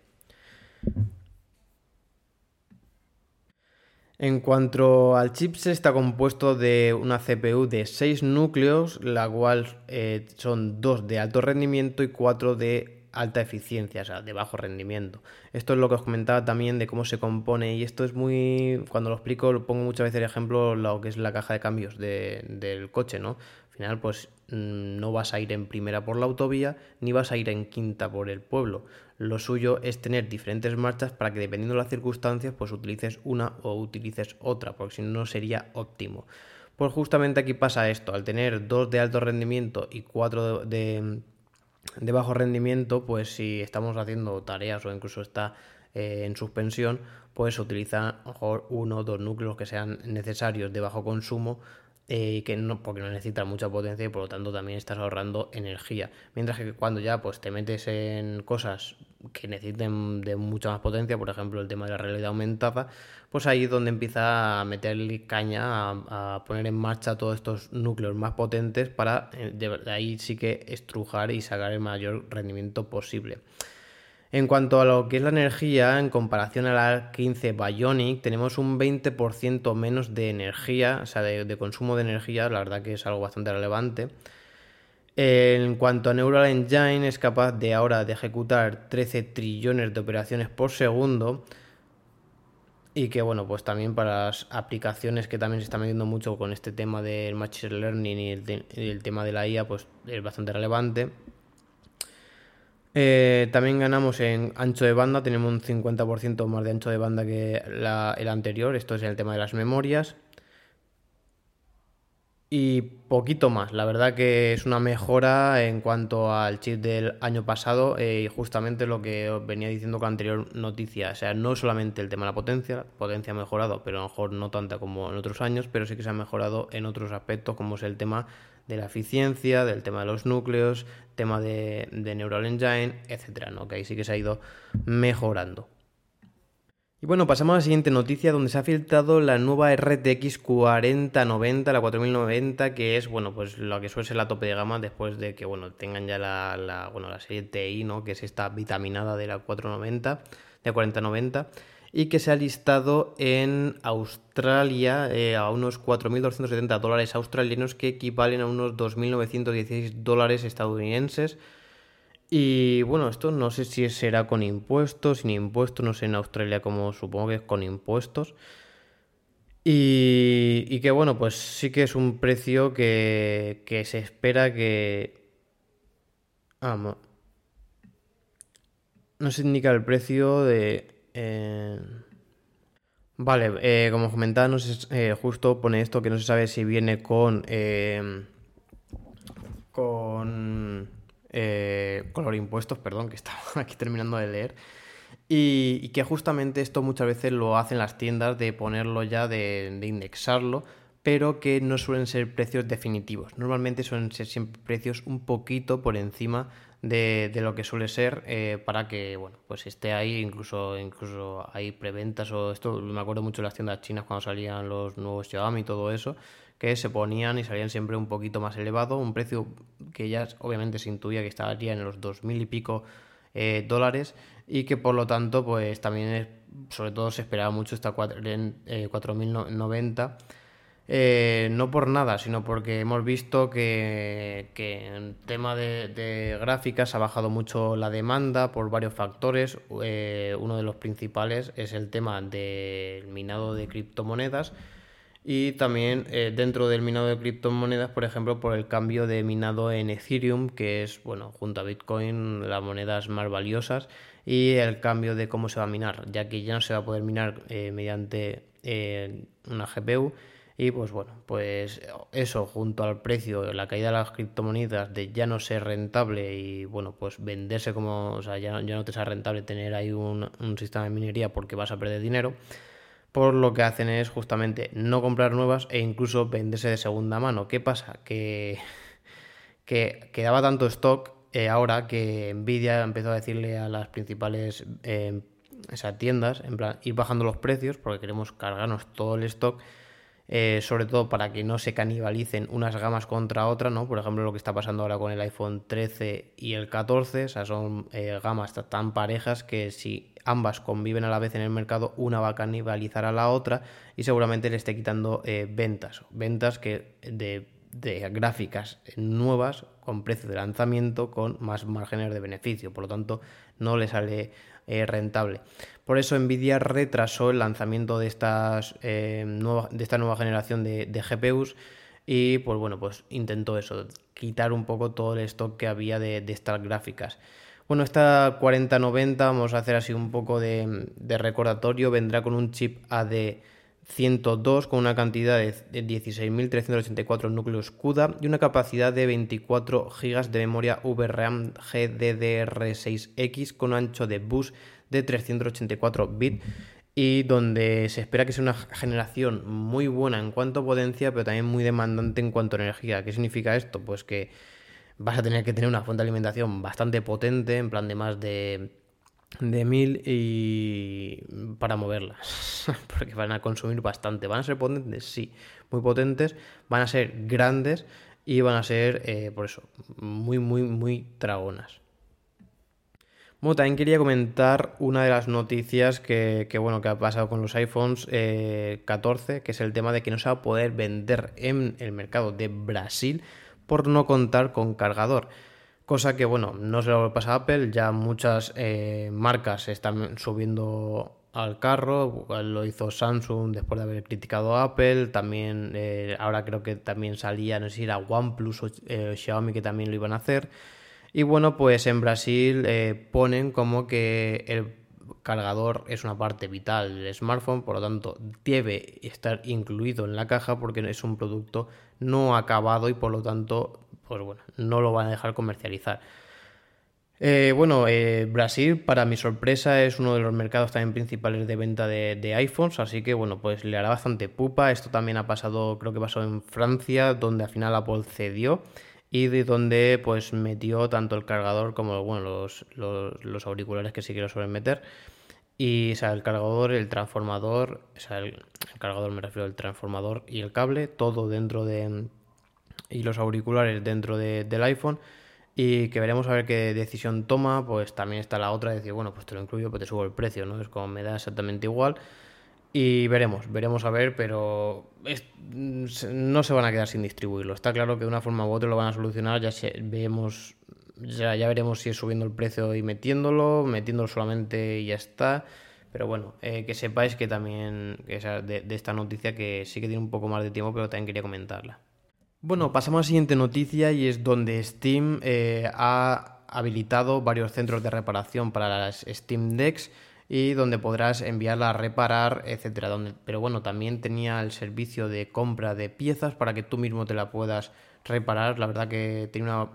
En cuanto al chipset, está compuesto de una CPU de 6 núcleos, la cual eh, son 2 de alto rendimiento y 4 de alta eficiencia, o sea, de bajo rendimiento. Esto es lo que os comentaba también de cómo se compone y esto es muy, cuando lo explico, lo pongo muchas veces el ejemplo lo que es la caja de cambios del coche, ¿no? Al final, pues Mm, no vas a ir en primera por la autovía ni vas a ir en quinta por el pueblo. Lo suyo es tener diferentes marchas para que dependiendo de las circunstancias pues utilices una o utilices otra, porque si no sería óptimo. Pues justamente aquí pasa esto, al tener dos de alto rendimiento y cuatro de, bajo rendimiento, pues si estamos haciendo tareas o incluso está eh, en suspensión, pues utiliza mejor uno o dos núcleos que sean necesarios de bajo consumo eh, que no, porque no necesita mucha potencia y por lo tanto también estás ahorrando energía. Mientras que cuando ya pues te metes en cosas que necesiten de mucha más potencia, por ejemplo el tema de la realidad aumentada, pues ahí es donde empieza a meterle caña, a, poner en marcha todos estos núcleos más potentes para eh, de ahí sí que estrujar y sacar el mayor rendimiento posible. En cuanto a lo que es la energía, en comparación a la 15 Bionic, tenemos un 20% menos de energía, o sea, de, consumo de energía, la verdad que es algo bastante relevante. En cuanto a Neural Engine, es capaz de ahora de ejecutar 13 trillones de operaciones por segundo. Y que bueno, pues también para las aplicaciones que también se están metiendo mucho con este tema del Machine Learning y el, y el tema de la IA, pues es bastante relevante. Eh, también ganamos en ancho de banda, tenemos un 50% más de ancho de banda que el anterior, esto es el tema de las memorias. Y poquito más, la verdad que es una mejora en cuanto al chip del año pasado eh, y justamente lo que os venía diciendo con la anterior noticia, o sea, no solamente el tema de la potencia, potencia ha mejorado, pero a lo mejor no tanta como en otros años, pero sí que se ha mejorado en otros aspectos como es el tema de la eficiencia, del tema de los núcleos, tema de, Neural Engine, etcétera, ¿no? Que ahí sí que se ha ido mejorando. Y bueno, pasamos a la siguiente noticia donde se ha filtrado la nueva RTX 4090, la 4090, que es, bueno, pues lo que suele ser la tope de gama después de que, bueno, tengan ya la, bueno, la serie TI, ¿no? Que es esta vitaminada de la 490, de 4090 y que se ha listado en Australia eh, a unos 4.270 dólares australianos que equivalen a unos 2.916 dólares estadounidenses. Y bueno, esto no sé si será con impuestos, sin impuestos, no sé en Australia como supongo que es con impuestos. Y, que bueno, pues sí que es un precio que, que se espera que... Ah, no se indica el precio de... Eh, vale, eh, como comentaba, eh, justo pone esto que no se sabe si viene con. con. con impuestos, perdón, que estaba aquí terminando de leer. Y, que justamente esto muchas veces lo hacen las tiendas de ponerlo ya, de, de indexarlo, pero que no suelen ser precios definitivos. Normalmente suelen ser siempre precios un poquito por encima de, lo que suele ser eh, para que bueno pues esté ahí incluso incluso hay preventas o esto me acuerdo mucho de las tiendas chinas cuando salían los nuevos Xiaomi y todo eso que se ponían y salían siempre un poquito más elevado, un precio que ya obviamente se intuía que estaría en los 2.000 y pico eh, dólares y que por lo tanto pues también sobre todo se esperaba mucho esta 4.090 eh, no por nada, sino porque hemos visto que, en tema de, gráficas ha bajado mucho la demanda por varios factores. Eh, uno de los principales es el tema del minado de criptomonedas y también eh, dentro del minado de criptomonedas, por ejemplo, por el cambio de minado en Ethereum, que es, bueno, junto a Bitcoin, las monedas más valiosas, y el cambio de cómo se va a minar, ya que ya no se va a poder minar mediante una GPU y pues bueno, pues eso junto al precio, la caída de las criptomonedas, de ya no ser rentable y bueno, pues venderse como, o sea, ya, no te sea rentable tener ahí un, sistema de minería porque vas a perder dinero, por lo que hacen es justamente no comprar nuevas e incluso venderse de segunda mano. ¿Qué pasa? Que, que quedaba tanto stock eh, ahora que Nvidia empezó a decirle a las principales eh, tiendas, en plan, ir bajando los precios porque queremos cargarnos todo el stock eh, sobre todo para que no se canibalicen unas gamas contra otras, ¿no? Por ejemplo, lo que está pasando ahora con el iPhone 13 y el 14, o sea, son eh, gamas tan parejas que si ambas conviven a la vez en el mercado, una va a canibalizar a la otra y seguramente le esté quitando eh, ventas, ventas que de, de gráficas nuevas con precio de lanzamiento con más márgenes de beneficio, por lo tanto no le sale rentable. Por eso Nvidia retrasó el lanzamiento de, estas, eh, de esta nueva generación de, GPUs y pues bueno, pues intentó eso, quitar un poco todo el stock que había de, estas gráficas. Bueno, esta 4090, vamos a hacer así un poco de, recordatorio, vendrá con un chip AD102 con una cantidad de 16.384 núcleos CUDA y una capacidad de 24 GB de memoria VRAM GDDR6X con ancho de bus de 384 bits y donde se espera que sea una generación muy buena en cuanto a potencia, pero también muy demandante en cuanto a energía. ¿Qué significa esto? Pues que vas a tener que tener una fuente de alimentación bastante potente, en plan de más de, de 1000 y para moverlas, porque van a consumir bastante. ¿Van a ser potentes? Sí, muy potentes, van a ser grandes y van a ser, eh, por eso, muy, muy, muy dragonas. Bueno, también quería comentar una de las noticias que, bueno, que ha pasado con los iPhones 14, eh, que es el tema de que no se va a poder vender en el mercado de Brasil por no contar con cargador. Cosa que, bueno, no se lo pasa a Apple, ya muchas eh, marcas están subiendo al carro, lo hizo Samsung después de haber criticado a Apple, también eh, ahora creo que también salía, no sé si era OnePlus o Xiaomi que también lo iban a hacer. Y bueno, pues en Brasil eh, ponen como que el cargador es una parte vital del smartphone, por lo tanto debe estar incluido en la caja porque es un producto no acabado y por lo tanto, pues bueno, no lo van a dejar comercializar. Eh, bueno, eh, Brasil, para mi sorpresa, es uno de los mercados también principales de venta de, de, iPhones, así que bueno, pues le hará bastante pupa. Esto también ha pasado, creo que pasó en Francia, donde al final Apple cedió y de donde pues metió tanto el cargador como bueno, los, auriculares que sí quiero suelen meter. Y o sea, el cargador, el transformador, o sea, el, cargador me refiero al transformador y el cable, todo dentro de... y los auriculares dentro del iPhone. Y que veremos a ver qué decisión toma, pues también está la otra de decir, bueno, pues te lo incluyo, pues te subo el precio, ¿no? Es como me da exactamente igual. Y veremos, veremos a ver, pero no se van a quedar sin distribuirlo. Está claro que de una forma u otra lo van a solucionar, ya vemos, ya, ya veremos si es subiendo el precio y metiéndolo, metiéndolo solamente y ya está. Pero bueno, eh, que sepáis que también que de, de, esta noticia que sí que tiene un poco más de tiempo, pero también quería comentarla. Bueno, pasamos a la siguiente noticia y es donde Steam eh, ha habilitado varios centros de reparación para las Steam Decks y donde podrás enviarla a reparar, etcétera. Donde, pero bueno, también tenía el servicio de compra de piezas para que tú mismo te la puedas reparar. La verdad que tiene una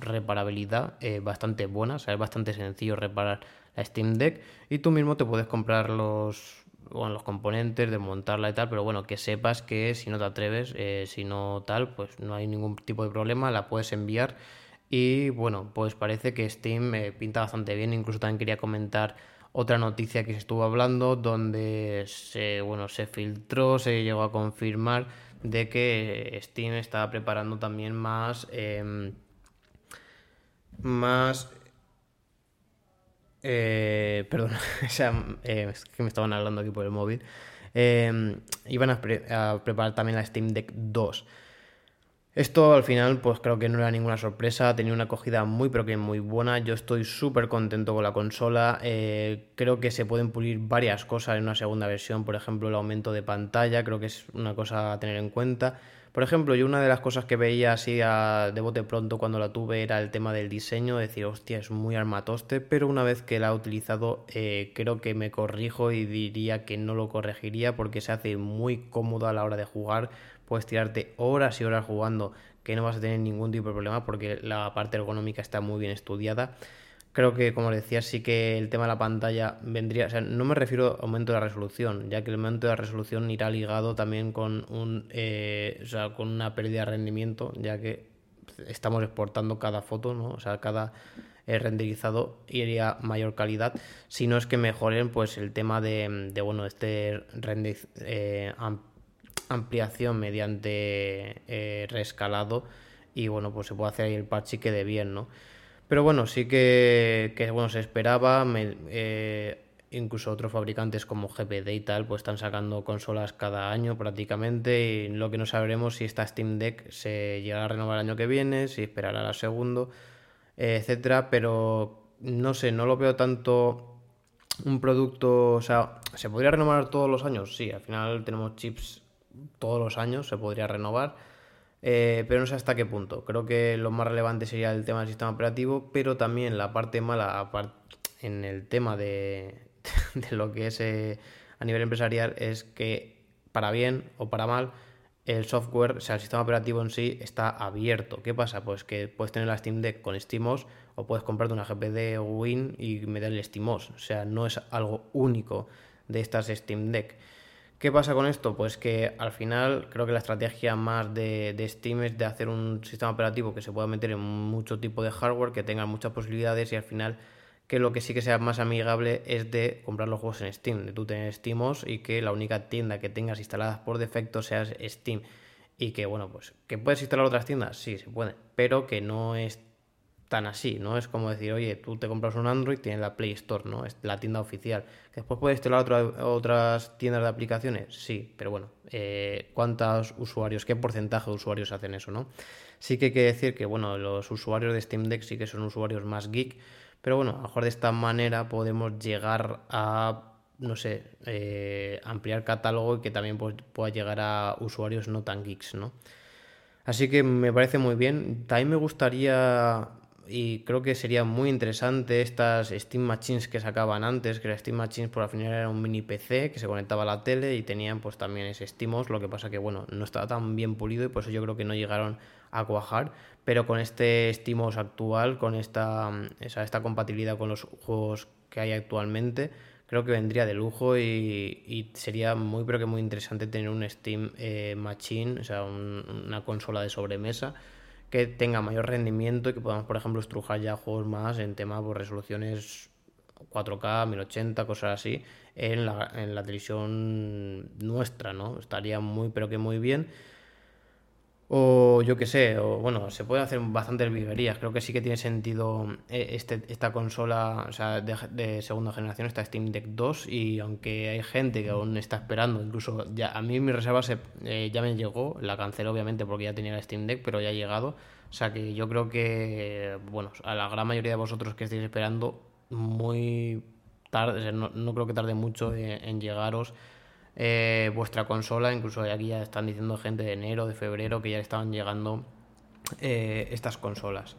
reparabilidad eh, bastante buena, o sea, es bastante sencillo reparar la Steam Deck y tú mismo te puedes comprar los, bueno, los componentes, desmontarla y tal, pero bueno, que sepas que si no te atreves, eh, si no tal, pues no hay ningún tipo de problema, la puedes enviar y bueno, pues parece que Steam eh, pinta bastante bien, incluso también quería comentar otra noticia que se estuvo hablando donde se, bueno, se filtró, se llegó a confirmar de que Steam está preparando también más... Em, más eh, perdón, eh, es que me estaban hablando aquí por el móvil. Eh, iban a, preparar también la Steam Deck 2. Esto al final, pues creo que no era ninguna sorpresa, tenía una acogida muy pero que muy buena. Yo estoy súper contento con la consola. creo que se pueden pulir varias cosas en una segunda versión, por ejemplo, el aumento de pantalla, creo que es una cosa a tener en cuenta. Por ejemplo, yo una de las cosas que veía así de bote pronto cuando la tuve era el tema del diseño, decir, hostia, es muy armatoste, pero una vez que la he utilizado eh, creo que me corrijo y diría que no lo corregiría porque se hace muy cómodo a la hora de jugar, puedes tirarte horas y horas jugando que no vas a tener ningún tipo de problema porque la parte ergonómica está muy bien estudiada. Creo que, como decía, sí que el tema de la pantalla vendría, o sea, no me refiero a aumento de la resolución, ya que el aumento de la resolución irá ligado también con un, eh, o sea, con una pérdida de rendimiento, ya que estamos exportando cada foto, ¿no? O sea, cada eh, renderizado iría mayor calidad, si no es que mejoren, pues el tema de, bueno, este render, eh, ampliación mediante reescalado y bueno, pues se puede hacer ahí el parche y quede bien, ¿no? Pero bueno, sí que, bueno, se esperaba. Eh, incluso otros fabricantes como GPD y tal, pues están sacando consolas cada año prácticamente. Y lo que no sabremos si esta Steam Deck se llegará a renovar el año que viene, si esperará la segundo, eh, etcétera. Pero no sé, no lo veo tanto un producto. O sea, ¿se podría renovar todos los años? Sí, al final tenemos chips todos los años, se podría renovar eh, pero no sé hasta qué punto. Creo que lo más relevante sería el tema del sistema operativo, pero también la parte mala en el tema de, lo que es eh, a nivel empresarial es que para bien o para mal el software, o sea, el sistema operativo en sí está abierto. ¿Qué pasa? Pues que puedes tener la Steam Deck con SteamOS o puedes comprarte una GPD Win y meterle SteamOS. O sea, no es algo único de estas Steam Deck. ¿Qué pasa con esto? Pues que al final creo que la estrategia más de, Steam es de hacer un sistema operativo que se pueda meter en mucho tipo de hardware, que tenga muchas posibilidades y al final que lo que sí que sea más amigable es de comprar los juegos en Steam, de tú tener SteamOS y que la única tienda que tengas instaladas por defecto sea Steam. Y que bueno, pues que puedes instalar otras tiendas, sí, se puede, pero que no es tan así, ¿no? Es como decir, oye, tú te compras un Android, tienes la Play Store, ¿no? Es la tienda oficial. ¿Después puedes instalar otras tiendas de aplicaciones? Sí, pero bueno, eh, ¿cuántos usuarios, qué porcentaje de usuarios hacen eso, ¿no? Sí que hay que decir que, bueno, los usuarios de Steam Deck sí que son usuarios más geek, pero bueno, a lo mejor de esta manera podemos llegar a, no sé, eh, ampliar catálogo y que también pues, pueda llegar a usuarios no tan geeks, ¿no? Así que me parece muy bien. También me gustaría y creo que sería muy interesante estas Steam Machines que sacaban antes, que las Steam Machines por al final era un mini PC que se conectaba a la tele y tenían pues también ese SteamOS, lo que pasa que bueno, no estaba tan bien pulido y por eso yo creo que no llegaron a cuajar, pero con este SteamOS actual, con esta, esa, esta compatibilidad con los juegos que hay actualmente, creo que vendría de lujo y, sería muy pero que muy interesante tener un Steam eh, Machine, o sea, una consola de sobremesa que tenga mayor rendimiento y que podamos, por ejemplo, estrujar ya juegos más en tema por pues, resoluciones 4K, 1080, cosas así, en la, en la televisión nuestra, ¿no? Estaría muy, pero que muy bien. O yo qué sé, o bueno, se puede hacer bastantes viverías. Creo que sí que tiene sentido eh, este, esta consola o sea, de, segunda generación, esta Steam Deck 2. Y aunque hay gente que aún está esperando, incluso ya a mí mi reserva se, eh, ya me llegó, la cancelé obviamente porque ya tenía la Steam Deck, pero ya ha llegado. O sea que yo creo que, bueno, a la gran mayoría de vosotros que estéis esperando, muy tarde, no, no creo que tarde mucho en llegaros eh, vuestra consola. Incluso aquí ya están diciendo gente de enero, de febrero, que ya estaban llegando eh, estas consolas.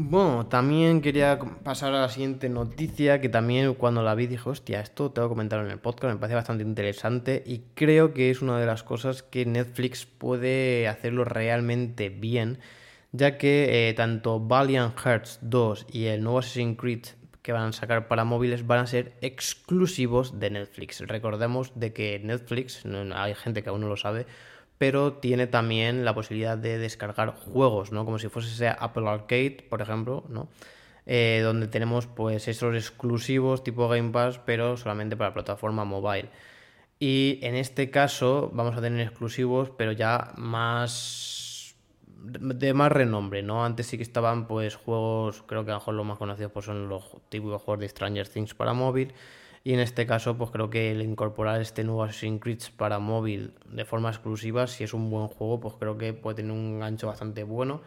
Bueno, también quería pasar a la siguiente noticia, que también cuando la vi dije, hostia, esto tengo que comentarlo en el podcast, me parece bastante interesante y creo que es una de las cosas que Netflix puede hacerlo realmente bien, ya que eh, tanto Valiant Hearts 2 y el nuevo Assassin's Creed que van a sacar para móviles van a ser exclusivos de Netflix. Recordemos de que Netflix, hay gente que aún no lo sabe, pero tiene también la posibilidad de descargar juegos, ¿no? Como si fuese Apple Arcade, por ejemplo, ¿no? Eh, donde tenemos pues esos exclusivos tipo Game Pass, pero solamente para plataforma mobile. Y en este caso vamos a tener exclusivos, pero ya más de más renombre, ¿no? Antes sí que estaban pues juegos, creo que a lo mejor los más conocidos pues son los típicos juegos de Stranger Things para móvil. Y en este caso, pues creo que el incorporar este nuevo Assassin's Creed para móvil de forma exclusiva, si es un buen juego, pues creo que puede tener un gancho bastante bueno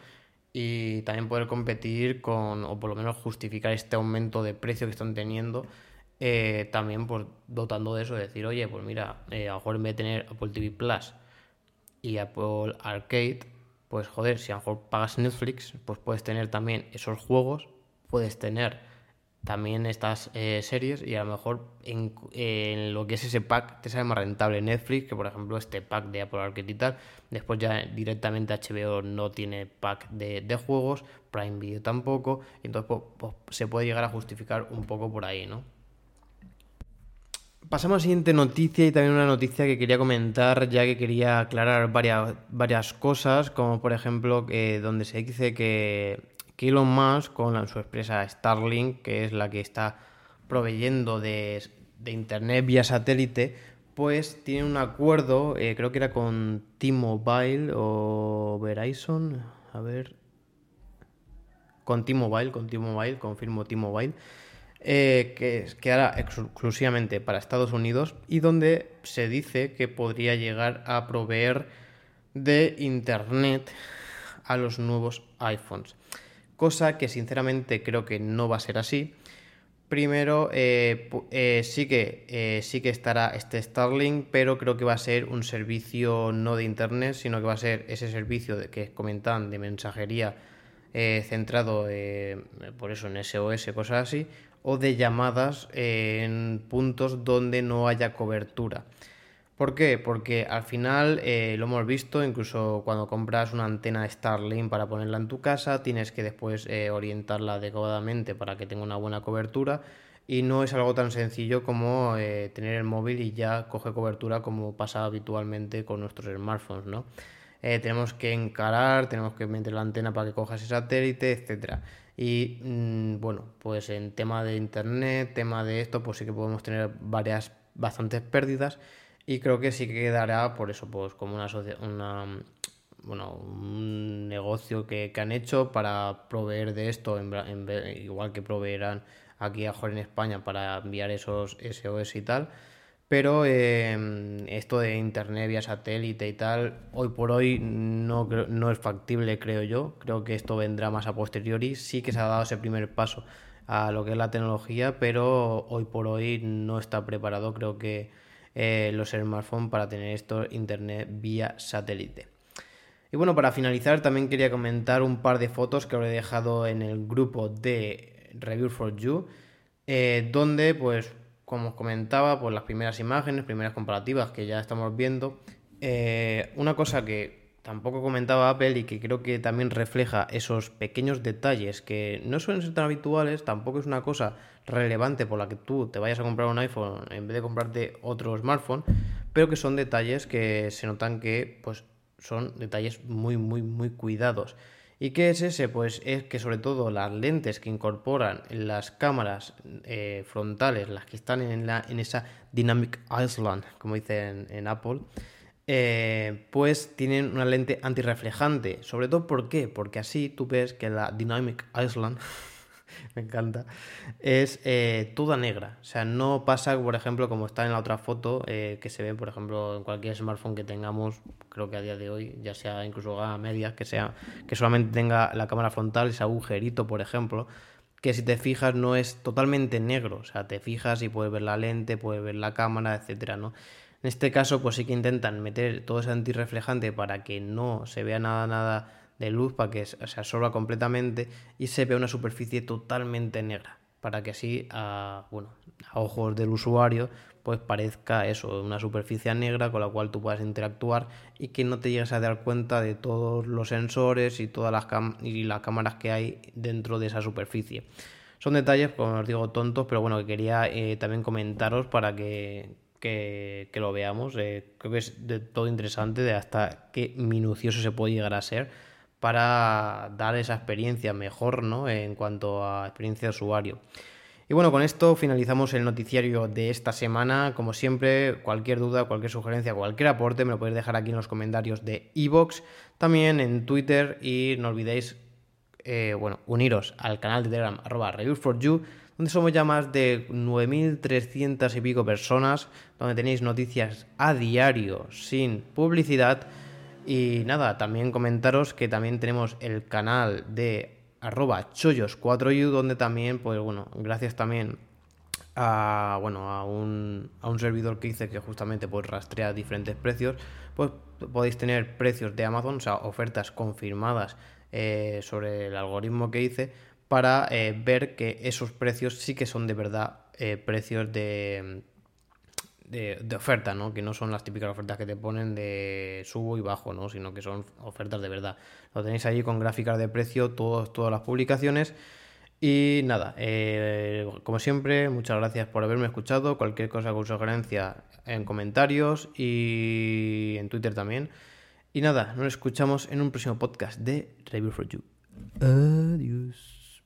y también poder competir con, o por lo menos justificar este aumento de precio que están teniendo eh, también pues dotando de eso, decir, oye, pues mira, eh, a lo mejor en vez de tener Apple TV Plus y Apple Arcade, pues joder, si a lo mejor pagas Netflix, pues puedes tener también esos juegos, puedes tener también estas eh, series y a lo mejor en, lo que es ese pack te sale más rentable Netflix que por ejemplo este pack de Apple Arcade y tal. Después ya directamente HBO no tiene pack de, juegos, Prime Video tampoco, entonces pues, pues, se puede llegar a justificar un poco por ahí, ¿no? Pasamos a la siguiente noticia y también una noticia que quería comentar, ya que quería aclarar varias, varias cosas, como por ejemplo donde se dice que, Elon Musk con su empresa Starlink, que es la que está proveyendo de, internet vía satélite, pues tiene un acuerdo, eh, creo que era con T-Mobile o Verizon, a ver, con T-Mobile, con T-Mobile, confirmo T-Mobile eh, que quedará exclusivamente para Estados Unidos y donde se dice que podría llegar a proveer de Internet a los nuevos iPhones. Cosa que sinceramente creo que no va a ser así. Primero, eh, eh, sí, que, sí que estará este Starlink, pero creo que va a ser un servicio no de Internet, sino que va a ser ese servicio que comentan de mensajería centrado por eso en SOS, cosas así, o de llamadas en puntos donde no haya cobertura. ¿Por qué? Porque al final eh, lo hemos visto, incluso cuando compras una antena Starlink para ponerla en tu casa, tienes que después eh, orientarla adecuadamente para que tenga una buena cobertura y no es algo tan sencillo como eh, tener el móvil y ya coge cobertura como pasa habitualmente con nuestros smartphones, ¿no? tenemos que encarar, tenemos que meter la antena para que coja ese satélite, etcétera. Y mm, bueno, pues en tema de internet, tema de esto, pues sí que podemos tener varias, bastantes pérdidas. Y creo que sí que quedará por eso, pues como una, una bueno, un negocio que, han hecho para proveer de esto, en, igual que proveerán aquí a Jorge en España para enviar esos SOS y tal. Pero em, esto de internet vía satélite y tal, hoy por hoy no, es factible, creo yo. Creo que esto vendrá más a posteriori. Sí que se ha dado ese primer paso a lo que es la tecnología, pero hoy por hoy no está preparado, creo que eh, los smartphones para tener esto internet vía satélite. Y bueno, para finalizar también quería comentar un par de fotos que os he dejado en el grupo de Review for You, eh, donde pues como os comentaba, pues las primeras imágenes, primeras comparativas que ya estamos viendo. Eh, una cosa que tampoco comentaba Apple y que creo que también refleja esos pequeños detalles que no suelen ser tan habituales, tampoco es una cosa relevante por la que tú te vayas a comprar un iPhone en vez de comprarte otro smartphone, pero que son detalles que se notan que pues son detalles muy muy muy cuidados. ¿Y qué es ese? Pues es que sobre todo las lentes que incorporan las cámaras eh, frontales, las que están en, esa Dynamic Island, como dicen en, Apple, eh, pues tienen una lente antirreflejante. Sobre todo, ¿por qué? Porque así tú ves que la Dynamic Island me encanta, es eh, toda negra. O sea, no pasa, por ejemplo, como está en la otra foto, eh, que se ve, por ejemplo, en cualquier smartphone que tengamos, creo que a día de hoy, ya sea incluso a media, que sea, que solamente tenga la cámara frontal, ese agujerito, por ejemplo, que si te fijas no es totalmente negro. O sea, te fijas y puedes ver la lente, puedes ver la cámara, etcétera, ¿no? En este caso, pues sí que intentan meter todo ese antirreflejante para que no se vea nada, nada de luz para que se absorba completamente y se vea una superficie totalmente negra para que así a, bueno, a ojos del usuario pues parezca eso, una superficie negra con la cual tú puedas interactuar y que no te llegues a dar cuenta de todos los sensores y todas las, y las cámaras que hay dentro de esa superficie. Son detalles, como os digo, tontos, pero bueno, que quería eh, también comentaros para que, que, lo veamos. Eh, creo que es de todo interesante de hasta qué minucioso se puede llegar a ser para dar esa experiencia mejor ¿no? en cuanto a experiencia de usuario. Y bueno, con esto finalizamos el noticiario de esta semana. Como siempre, cualquier duda, cualquier sugerencia, cualquier aporte me lo podéis dejar aquí en los comentarios de iVoox, también en Twitter y no olvidéis, eh, bueno, uniros al canal de Telegram arroba reviews4you donde somos ya más de 9.300 y pico personas, donde tenéis noticias a diario sin publicidad. Y nada, también comentaros que también tenemos el canal de arroba chollos4u, donde también, pues bueno, gracias también a, bueno, a, un, a un servidor que hice que justamente pues rastrea diferentes precios, pues podéis tener precios de Amazon, o sea, ofertas confirmadas eh, sobre el algoritmo que hice para eh, ver que esos precios sí que son de verdad eh, precios de, de, oferta, ¿no? Que no son las típicas ofertas que te ponen de subo y bajo, ¿no? Sino que son ofertas de verdad. Lo tenéis allí con gráficas de precio, todas las publicaciones. Y nada, eh, como siempre, muchas gracias por haberme escuchado. Cualquier cosa con sugerencia en comentarios y en Twitter también. Y nada, nos escuchamos en un próximo podcast de Review for You. Adiós.